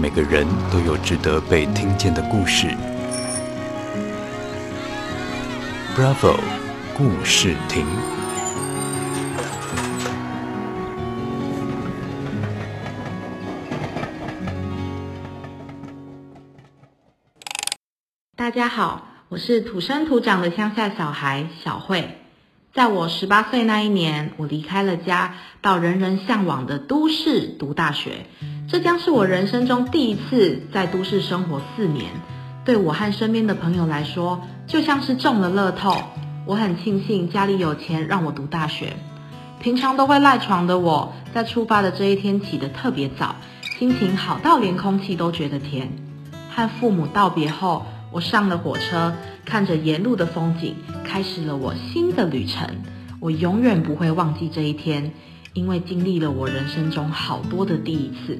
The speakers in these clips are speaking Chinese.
每个人都有值得被听见的故事。Bravo，故事亭。大家好，我是土生土长的乡下小孩小慧。在我十八岁那一年，我离开了家，到人人向往的都市读大学。这将是我人生中第一次在都市生活四年，对我和身边的朋友来说，就像是中了乐透。我很庆幸家里有钱让我读大学。平常都会赖床的我，在出发的这一天起得特别早，心情好到连空气都觉得甜。和父母道别后，我上了火车，看着沿路的风景，开始了我新的旅程。我永远不会忘记这一天，因为经历了我人生中好多的第一次。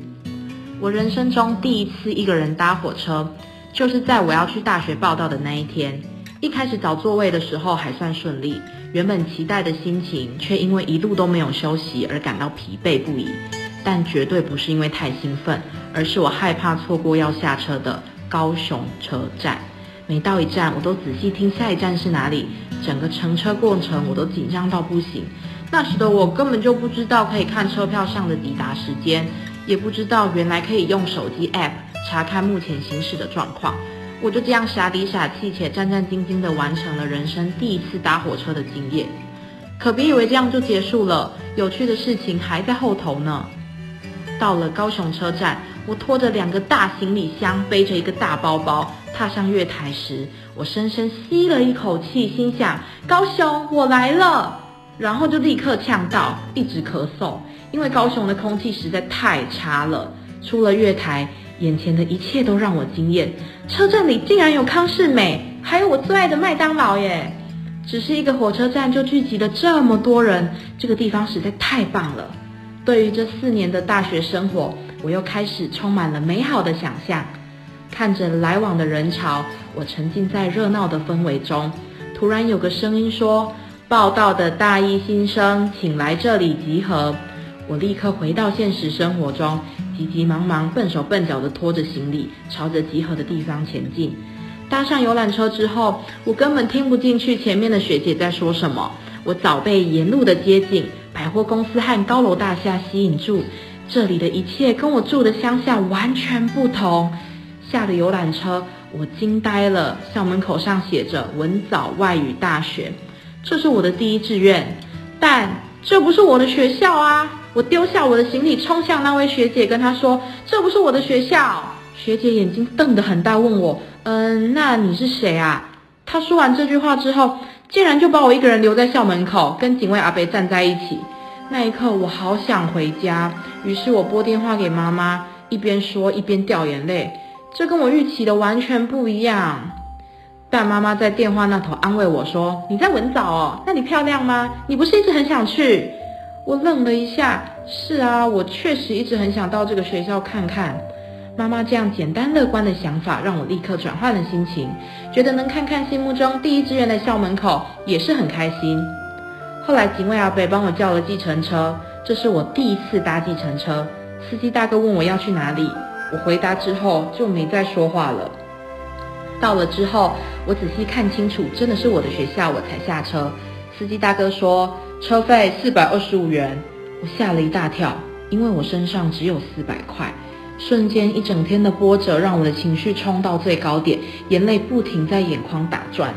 我人生中第一次一个人搭火车，就是在我要去大学报到的那一天。一开始找座位的时候还算顺利，原本期待的心情却因为一路都没有休息而感到疲惫不已。但绝对不是因为太兴奋，而是我害怕错过要下车的高雄车站。每到一站，我都仔细听下一站是哪里，整个乘车过程我都紧张到不行。那时的我根本就不知道可以看车票上的抵达时间。也不知道原来可以用手机 App 查看目前行驶的状况，我就这样傻里傻气且战战兢兢地完成了人生第一次搭火车的经验。可别以为这样就结束了，有趣的事情还在后头呢。到了高雄车站，我拖着两个大行李箱，背着一个大包包，踏上月台时，我深深吸了一口气，心想：高雄，我来了。然后就立刻呛到，一直咳嗽。因为高雄的空气实在太差了，出了月台，眼前的一切都让我惊艳。车站里竟然有康世美，还有我最爱的麦当劳耶！只是一个火车站就聚集了这么多人，这个地方实在太棒了。对于这四年的大学生活，我又开始充满了美好的想象。看着来往的人潮，我沉浸在热闹的氛围中。突然有个声音说：“报道的大一新生，请来这里集合。”我立刻回到现实生活中，急急忙忙、笨手笨脚地拖着行李，朝着集合的地方前进。搭上游览车之后，我根本听不进去前面的学姐在说什么。我早被沿路的街景、百货公司和高楼大厦吸引住，这里的一切跟我住的乡下完全不同。下了游览车，我惊呆了。校门口上写着“文藻外语大学”，这是我的第一志愿，但这不是我的学校啊！我丢下我的行李，冲向那位学姐，跟她说：“这不是我的学校。”学姐眼睛瞪得很大，问我：“嗯，那你是谁啊？”她说完这句话之后，竟然就把我一个人留在校门口，跟警卫阿伯站在一起。那一刻，我好想回家，于是我拨电话给妈妈，一边说一边掉眼泪。这跟我预期的完全不一样。但妈妈在电话那头安慰我说：“你在文藻哦，那里漂亮吗？你不是一直很想去？”我愣了一下，是啊，我确实一直很想到这个学校看看。妈妈这样简单乐观的想法，让我立刻转换了心情，觉得能看看心目中第一志愿的校门口也是很开心。后来警卫阿北帮我叫了计程车，这是我第一次搭计程车。司机大哥问我要去哪里，我回答之后就没再说话了。到了之后，我仔细看清楚，真的是我的学校，我才下车。司机大哥说。车费四百二十五元，我吓了一大跳，因为我身上只有四百块。瞬间，一整天的波折让我的情绪冲到最高点，眼泪不停在眼眶打转。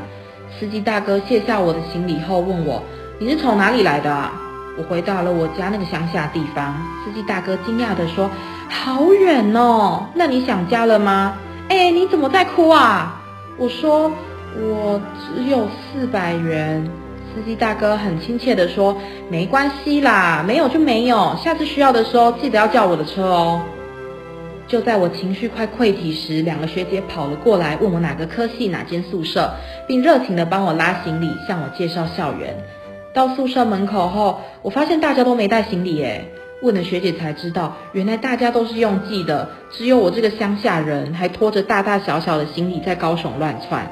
司机大哥卸下我的行李后问我：“你是从哪里来的啊？”我回答了我家那个乡下地方。司机大哥惊讶地说：“好远哦，那你想家了吗？”哎，你怎么在哭啊？我说：“我只有四百元。”司机大哥很亲切地说：“没关系啦，没有就没有，下次需要的时候记得要叫我的车哦。”就在我情绪快溃体时，两个学姐跑了过来，问我哪个科系、哪间宿舍，并热情地帮我拉行李，向我介绍校园。到宿舍门口后，我发现大家都没带行李耶。问了学姐才知道，原来大家都是用寄的，只有我这个乡下人还拖着大大小小的行李在高雄乱窜。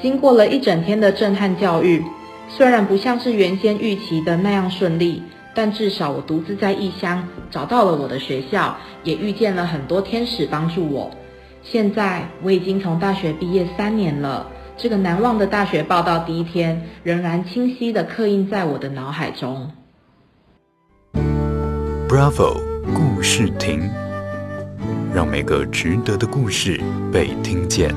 经过了一整天的震撼教育。虽然不像是原先预期的那样顺利，但至少我独自在异乡找到了我的学校，也遇见了很多天使帮助我。现在我已经从大学毕业三年了，这个难忘的大学报到第一天仍然清晰地刻印在我的脑海中。Bravo，故事亭，让每个值得的故事被听见。